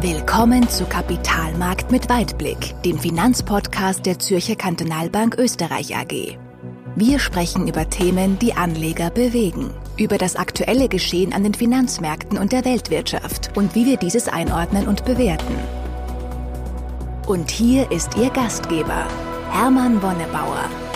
Willkommen zu Kapitalmarkt mit Weitblick, dem Finanzpodcast der Zürcher Kantonalbank Österreich AG. Wir sprechen über Themen, die Anleger bewegen, über das aktuelle Geschehen an den Finanzmärkten und der Weltwirtschaft und wie wir dieses einordnen und bewerten. Und hier ist Ihr Gastgeber, Hermann Wonnebauer.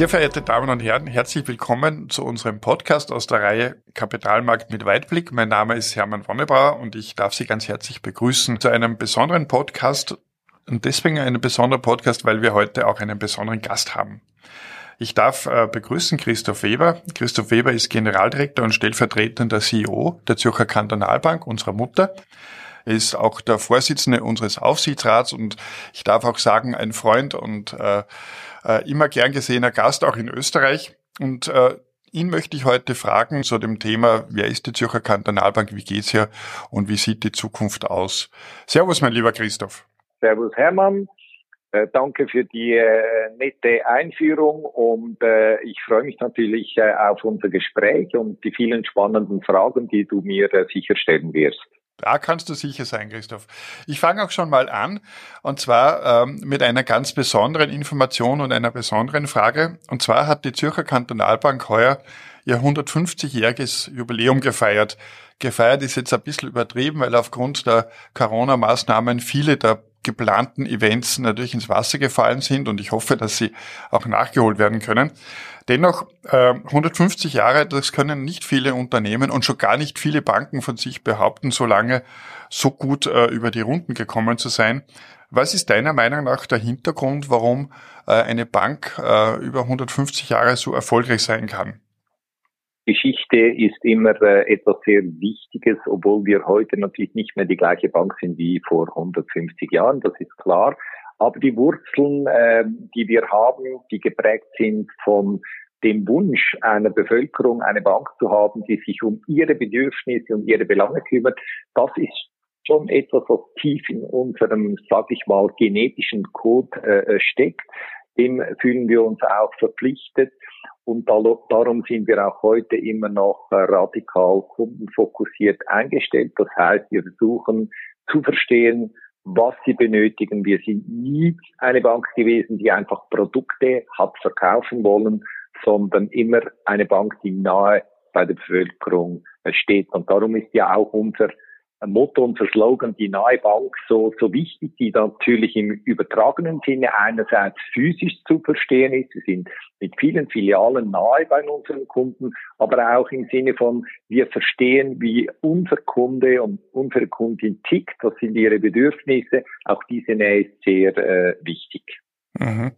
Sehr verehrte Damen und Herren, herzlich willkommen zu unserem Podcast aus der Reihe Kapitalmarkt mit Weitblick. Mein Name ist Hermann Wonnebauer und ich darf Sie ganz herzlich begrüßen zu einem besonderen Podcast und deswegen einen besonderen Podcast, weil wir heute auch einen besonderen Gast haben. Ich darf äh, begrüßen Christoph Weber. Christoph Weber ist Generaldirektor und stellvertretender CEO der Zürcher Kantonalbank, unserer Mutter. Er ist auch der Vorsitzende unseres Aufsichtsrats und ich darf auch sagen, ein Freund und äh, äh, immer gern gesehener Gast auch in Österreich. Und äh, ihn möchte ich heute fragen zu dem Thema, wer ist die Zürcher Kantonalbank, wie geht's hier und wie sieht die Zukunft aus? Servus, mein lieber Christoph. Servus, Hermann. Äh, danke für die äh, nette Einführung und äh, ich freue mich natürlich äh, auf unser Gespräch und die vielen spannenden Fragen, die du mir äh, sicher stellen wirst. Da kannst du sicher sein, Christoph. Ich fange auch schon mal an, und zwar ähm, mit einer ganz besonderen Information und einer besonderen Frage. Und zwar hat die Zürcher Kantonalbank heuer ihr 150-jähriges Jubiläum gefeiert. Gefeiert ist jetzt ein bisschen übertrieben, weil aufgrund der Corona-Maßnahmen viele der geplanten Events natürlich ins Wasser gefallen sind und ich hoffe, dass sie auch nachgeholt werden können. Dennoch, äh, 150 Jahre, das können nicht viele Unternehmen und schon gar nicht viele Banken von sich behaupten, so lange so gut äh, über die Runden gekommen zu sein. Was ist deiner Meinung nach der Hintergrund, warum äh, eine Bank äh, über 150 Jahre so erfolgreich sein kann? Geschichte ist immer äh, etwas sehr Wichtiges, obwohl wir heute natürlich nicht mehr die gleiche Bank sind wie vor 150 Jahren, das ist klar. Aber die Wurzeln, äh, die wir haben, die geprägt sind von dem Wunsch einer Bevölkerung, eine Bank zu haben, die sich um ihre Bedürfnisse und ihre Belange kümmert, das ist schon etwas, was tief in unserem, sag ich mal, genetischen Code äh, steckt. Dem fühlen wir uns auch verpflichtet. Und darum sind wir auch heute immer noch äh, radikal kundenfokussiert eingestellt. Das heißt, wir versuchen zu verstehen, was sie benötigen. Wir sind nie eine Bank gewesen, die einfach Produkte hat verkaufen wollen, sondern immer eine Bank, die nahe bei der Bevölkerung steht. Und darum ist ja auch unser Motto, unser Slogan, die nahe Bank, so, so wichtig, die natürlich im übertragenen Sinne einerseits physisch zu verstehen ist. Wir sind mit vielen Filialen nahe bei unseren Kunden, aber auch im Sinne von, wir verstehen, wie unser Kunde und unsere Kundin tickt, was sind ihre Bedürfnisse. Auch diese Nähe ist sehr äh, wichtig. Mhm.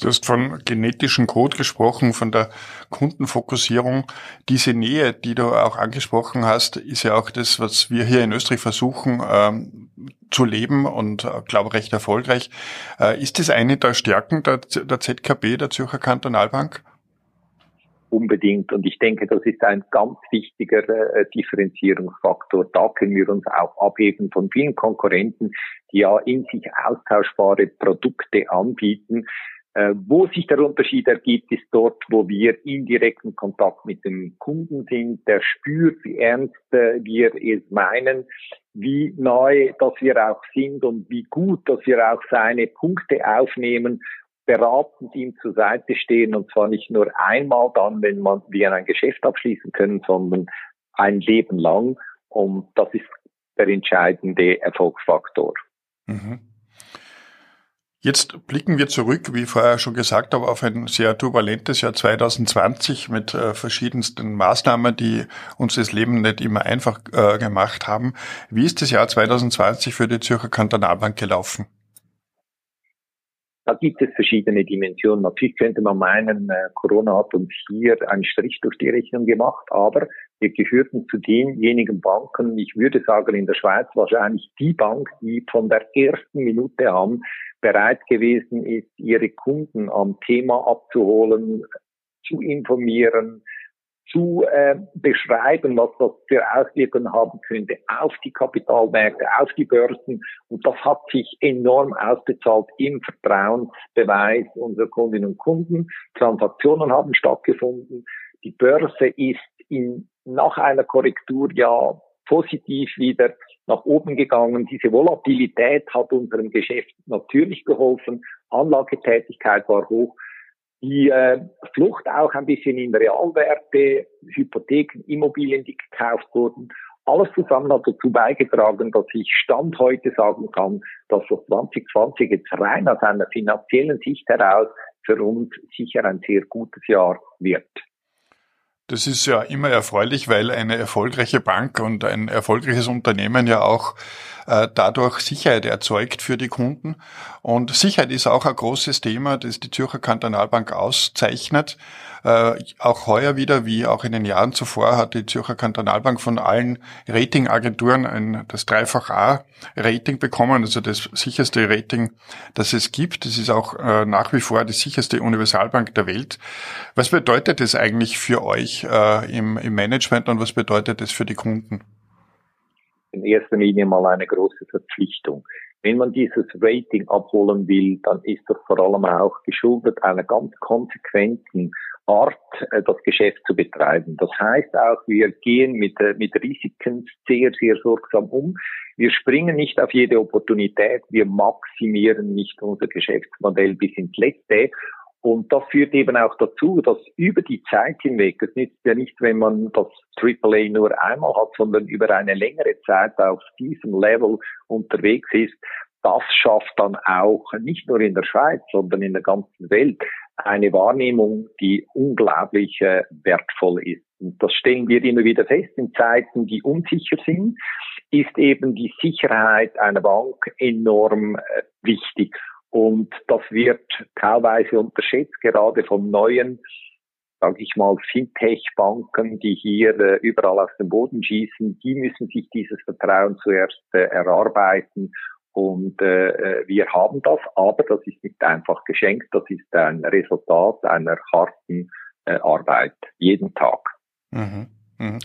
Du hast von genetischen Code gesprochen, von der Kundenfokussierung. Diese Nähe, die du auch angesprochen hast, ist ja auch das, was wir hier in Österreich versuchen ähm, zu leben und äh, glaube recht erfolgreich. Äh, ist das eine der Stärken der, der ZKB, der Zürcher Kantonalbank? Unbedingt. Und ich denke, das ist ein ganz wichtiger äh, Differenzierungsfaktor. Da können wir uns auch abheben von vielen Konkurrenten, die ja in sich austauschbare Produkte anbieten. Äh, wo sich der Unterschied ergibt, ist dort, wo wir in direkten Kontakt mit dem Kunden sind, der spürt, wie ernst äh, wir es meinen, wie nahe, dass wir auch sind und wie gut, dass wir auch seine Punkte aufnehmen beratend ihm zur Seite stehen und zwar nicht nur einmal dann, wenn man wir ein Geschäft abschließen können, sondern ein Leben lang. Und das ist der entscheidende Erfolgsfaktor. Mhm. Jetzt blicken wir zurück, wie vorher schon gesagt habe, auf ein sehr turbulentes Jahr 2020 mit äh, verschiedensten Maßnahmen, die uns das Leben nicht immer einfach äh, gemacht haben. Wie ist das Jahr 2020 für die Zürcher Kantonalbank gelaufen? Da gibt es verschiedene Dimensionen. Natürlich könnte man meinen, äh, Corona hat uns hier einen Strich durch die Rechnung gemacht, aber wir gehörten zu denjenigen Banken, ich würde sagen in der Schweiz wahrscheinlich die Bank, die von der ersten Minute an bereit gewesen ist, ihre Kunden am Thema abzuholen, zu informieren, zu äh, beschreiben, was das für Auswirkungen haben könnte auf die Kapitalmärkte, auf die Börsen. Und das hat sich enorm ausbezahlt im Vertrauensbeweis unserer Kundinnen und Kunden. Transaktionen haben stattgefunden. Die Börse ist in, nach einer Korrektur ja positiv wieder nach oben gegangen. Diese Volatilität hat unserem Geschäft natürlich geholfen. Anlagetätigkeit war hoch. Die äh, Flucht auch ein bisschen in Realwerte, Hypotheken, Immobilien, die gekauft wurden. Alles zusammen hat dazu beigetragen, dass ich Stand heute sagen kann, dass das 2020 jetzt rein aus einer finanziellen Sicht heraus für uns sicher ein sehr gutes Jahr wird. Das ist ja immer erfreulich, weil eine erfolgreiche Bank und ein erfolgreiches Unternehmen ja auch äh, dadurch Sicherheit erzeugt für die Kunden. Und Sicherheit ist auch ein großes Thema, das die Zürcher Kantonalbank auszeichnet. Äh, auch heuer wieder, wie auch in den Jahren zuvor, hat die Zürcher Kantonalbank von allen Ratingagenturen ein, das Dreifach A-Rating bekommen, also das sicherste Rating, das es gibt. Das ist auch äh, nach wie vor die sicherste Universalbank der Welt. Was bedeutet das eigentlich für euch äh, im, im Management und was bedeutet das für die Kunden? In erster Linie mal eine große Verpflichtung. Wenn man dieses Rating abholen will, dann ist das vor allem auch geschuldet einer ganz konsequenten Art, äh, das Geschäft zu betreiben. Das heißt auch, wir gehen mit, äh, mit Risiken sehr, sehr sorgsam um. Wir springen nicht auf jede Opportunität. Wir maximieren nicht unser Geschäftsmodell bis ins Letzte. Und das führt eben auch dazu, dass über die Zeit hinweg, es nützt ja nicht, wenn man das AAA nur einmal hat, sondern über eine längere Zeit auf diesem Level unterwegs ist, das schafft dann auch nicht nur in der Schweiz, sondern in der ganzen Welt eine Wahrnehmung, die unglaublich äh, wertvoll ist. Und das stellen wir immer wieder fest. In Zeiten, die unsicher sind, ist eben die Sicherheit einer Bank enorm äh, wichtig. Und das wird teilweise unterschätzt, gerade von neuen, sage ich mal, Fintech-Banken, die hier äh, überall aus dem Boden schießen. Die müssen sich dieses Vertrauen zuerst äh, erarbeiten und äh, äh, wir haben das, aber das ist nicht einfach geschenkt, das ist ein Resultat einer harten äh, Arbeit, jeden Tag. Mhm. Mhm.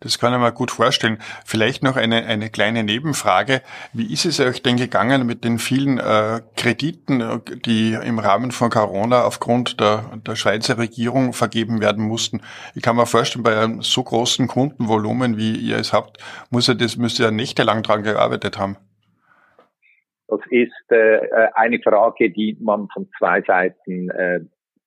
Das kann ich mir gut vorstellen. Vielleicht noch eine, eine kleine Nebenfrage. Wie ist es euch denn gegangen mit den vielen äh, Krediten, die im Rahmen von Corona aufgrund der, der Schweizer Regierung vergeben werden mussten? Ich kann mir vorstellen, bei einem so großen Kundenvolumen, wie ihr es habt, muss er das, müsst ihr nächtelang dran gearbeitet haben. Das ist äh, äh, eine Frage, die man von zwei Seiten äh,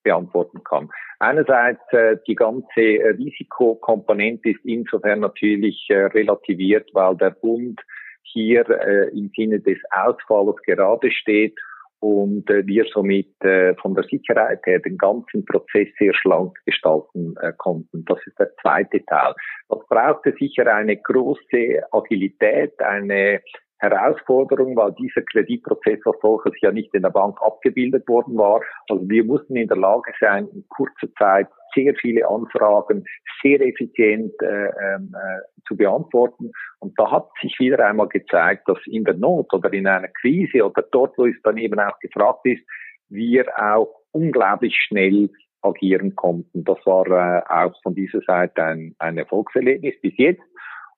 beantworten kann. Einerseits äh, die ganze Risikokomponente ist insofern natürlich äh, relativiert, weil der Bund hier äh, im Sinne des Ausfalls gerade steht und äh, wir somit äh, von der Sicherheit her den ganzen Prozess sehr schlank gestalten äh, konnten. Das ist der zweite Teil. Das brauchte sicher eine große Agilität, eine Herausforderung, weil dieser Kreditprozess als solches ja nicht in der Bank abgebildet worden war. Also wir mussten in der Lage sein, in kurzer Zeit sehr viele Anfragen sehr effizient äh, ähm, äh, zu beantworten. Und da hat sich wieder einmal gezeigt, dass in der Not oder in einer Krise oder dort, wo es dann eben auch gefragt ist, wir auch unglaublich schnell agieren konnten. Das war äh, auch von dieser Seite ein, ein Erfolgserlebnis bis jetzt.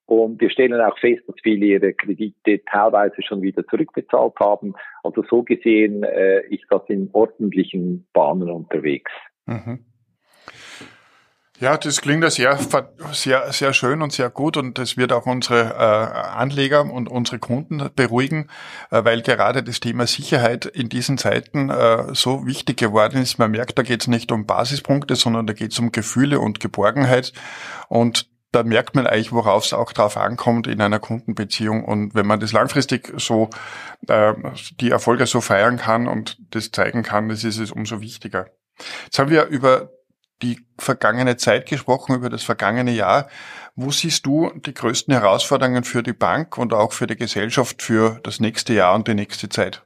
Und wir stellen auch fest, dass viele ihre Kredite teilweise schon wieder zurückbezahlt haben. Also so gesehen äh, ist das in ordentlichen Bahnen unterwegs. Mhm. Ja, das klingt ja sehr, sehr, sehr schön und sehr gut und das wird auch unsere äh, Anleger und unsere Kunden beruhigen, äh, weil gerade das Thema Sicherheit in diesen Zeiten äh, so wichtig geworden ist. Man merkt, da geht es nicht um Basispunkte, sondern da geht es um Gefühle und Geborgenheit und da merkt man eigentlich, worauf es auch drauf ankommt in einer Kundenbeziehung. Und wenn man das langfristig so, äh, die Erfolge so feiern kann und das zeigen kann, das ist es umso wichtiger. Jetzt haben wir über die vergangene Zeit gesprochen, über das vergangene Jahr. Wo siehst du die größten Herausforderungen für die Bank und auch für die Gesellschaft für das nächste Jahr und die nächste Zeit?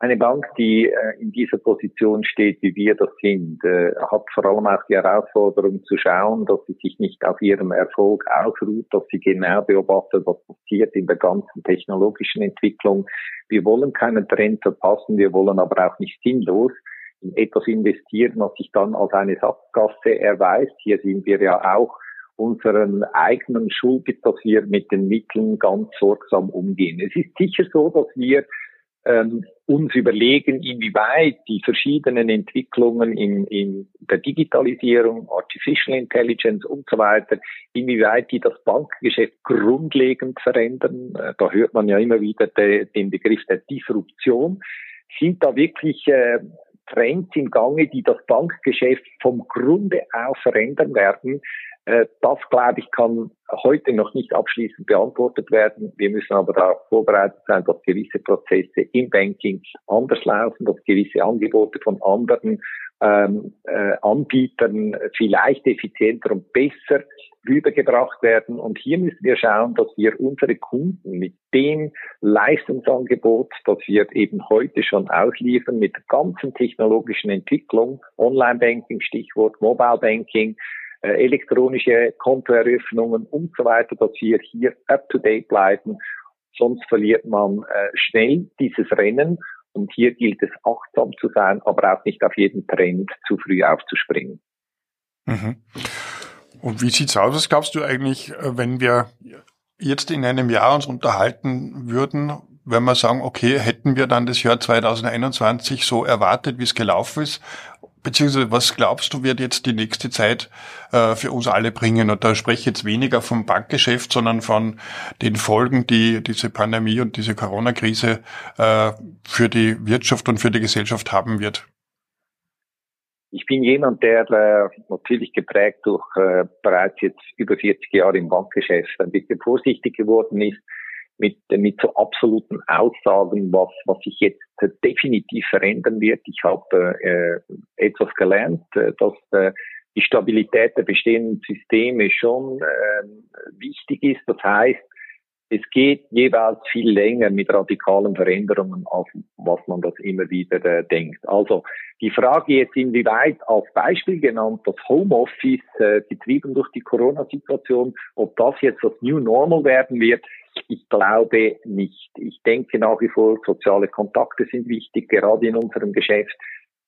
Eine Bank, die äh, in dieser Position steht, wie wir das sind, äh, hat vor allem auch die Herausforderung zu schauen, dass sie sich nicht auf ihrem Erfolg ausruht, dass sie genau beobachtet, was passiert in der ganzen technologischen Entwicklung. Wir wollen keinen Trend verpassen, wir wollen aber auch nicht sinnlos in etwas investieren, was sich dann als eine Sackgasse erweist. Hier sind wir ja auch unseren eigenen Schuld, dass wir mit den Mitteln ganz sorgsam umgehen. Es ist sicher so, dass wir ähm, uns überlegen, inwieweit die verschiedenen Entwicklungen in, in der Digitalisierung, Artificial Intelligence und so weiter, inwieweit die das Bankgeschäft grundlegend verändern. Äh, da hört man ja immer wieder de, den Begriff der Disruption. Sind da wirklich äh, Trends im Gange, die das Bankgeschäft vom Grunde auf verändern werden? Äh, das, glaube ich, kann heute noch nicht abschließend beantwortet werden. Wir müssen aber darauf vorbereitet sein, dass gewisse Prozesse im Banking anders laufen, dass gewisse Angebote von anderen ähm, äh, Anbietern vielleicht effizienter und besser rübergebracht werden. Und hier müssen wir schauen, dass wir unsere Kunden mit dem Leistungsangebot, das wir eben heute schon ausliefern, mit der ganzen technologischen Entwicklung, Online-Banking, Stichwort Mobile Banking, äh, elektronische Kontoeröffnungen und so weiter, dass wir hier up-to-date bleiben. Sonst verliert man äh, schnell dieses Rennen und hier gilt es achtsam zu sein, aber auch nicht auf jeden Trend zu früh aufzuspringen. Mhm. Und wie sieht's aus? Was glaubst du eigentlich, äh, wenn wir jetzt in einem Jahr uns unterhalten würden, wenn wir sagen, okay, hätten wir dann das Jahr 2021 so erwartet, wie es gelaufen ist? Beziehungsweise was glaubst du, wird jetzt die nächste Zeit äh, für uns alle bringen? Und da spreche ich jetzt weniger vom Bankgeschäft, sondern von den Folgen, die diese Pandemie und diese Corona-Krise äh, für die Wirtschaft und für die Gesellschaft haben wird. Ich bin jemand, der äh, natürlich geprägt durch äh, bereits jetzt über 40 Jahre im Bankgeschäft ein bisschen vorsichtig geworden ist mit, mit so absoluten Aussagen, was, was sich jetzt definitiv verändern wird. Ich habe äh, etwas gelernt, äh, dass äh, die Stabilität der bestehenden Systeme schon äh, wichtig ist. Das heißt, es geht jeweils viel länger mit radikalen Veränderungen, als was man das immer wieder äh, denkt. Also die Frage jetzt inwieweit als Beispiel genannt, das Homeoffice äh, getrieben durch die Corona-Situation, ob das jetzt das New Normal werden wird, ich glaube nicht. Ich denke nach wie vor, soziale Kontakte sind wichtig, gerade in unserem Geschäft.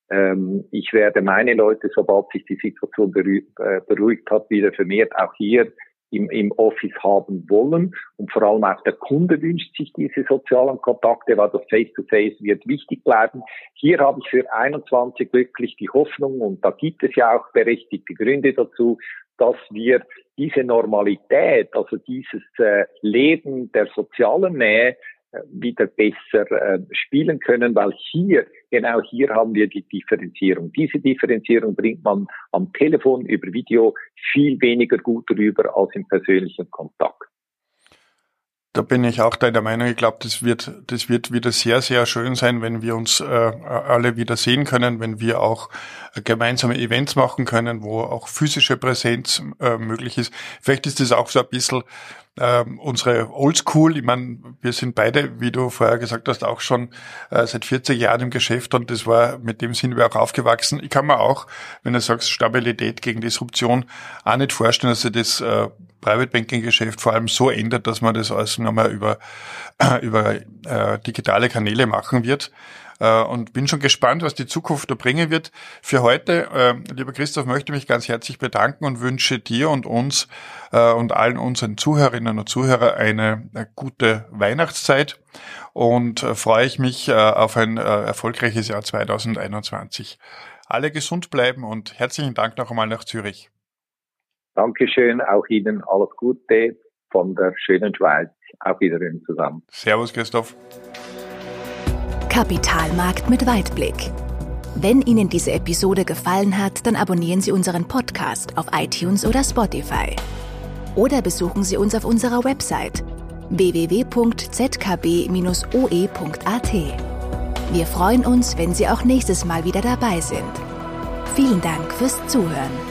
Ähm, ich werde meine Leute, sobald sich die Situation äh, beruhigt hat, wieder vermehrt auch hier im, Office haben wollen. Und vor allem auch der Kunde wünscht sich diese sozialen Kontakte, weil das Face-to-Face -face wird wichtig bleiben. Hier habe ich für 21 wirklich die Hoffnung, und da gibt es ja auch berechtigte Gründe dazu, dass wir diese Normalität, also dieses äh, Leben der sozialen Nähe, äh, wieder besser äh, spielen können, weil hier, genau hier haben wir die Differenzierung. Diese Differenzierung bringt man am Telefon über Video viel weniger gut rüber als im persönlichen Kontakt. Da bin ich auch deiner Meinung. Ich glaube, das wird, das wird wieder sehr, sehr schön sein, wenn wir uns äh, alle wieder sehen können, wenn wir auch äh, gemeinsame Events machen können, wo auch physische Präsenz äh, möglich ist. Vielleicht ist das auch so ein bisschen ähm, unsere Oldschool, ich meine, wir sind beide, wie du vorher gesagt hast, auch schon äh, seit 40 Jahren im Geschäft und das war, mit dem sind wir auch aufgewachsen. Ich kann mir auch, wenn du sagst, Stabilität gegen Disruption, auch nicht vorstellen, dass sich das äh, Private Banking Geschäft vor allem so ändert, dass man das alles nochmal über, über äh, digitale Kanäle machen wird. Äh, und bin schon gespannt, was die Zukunft da bringen wird. Für heute, äh, lieber Christoph, möchte mich ganz herzlich bedanken und wünsche dir und uns äh, und allen unseren Zuhörerinnen und Zuhörern eine, eine gute Weihnachtszeit und äh, freue ich mich äh, auf ein äh, erfolgreiches Jahr 2021. Alle gesund bleiben und herzlichen Dank noch einmal nach Zürich. Dankeschön, auch Ihnen alles Gute von der schönen Schweiz. Auf Wiedersehen zusammen. Servus, Christoph. Kapitalmarkt mit Weitblick. Wenn Ihnen diese Episode gefallen hat, dann abonnieren Sie unseren Podcast auf iTunes oder Spotify. Oder besuchen Sie uns auf unserer Website www.zkb-oe.at. Wir freuen uns, wenn Sie auch nächstes Mal wieder dabei sind. Vielen Dank fürs Zuhören.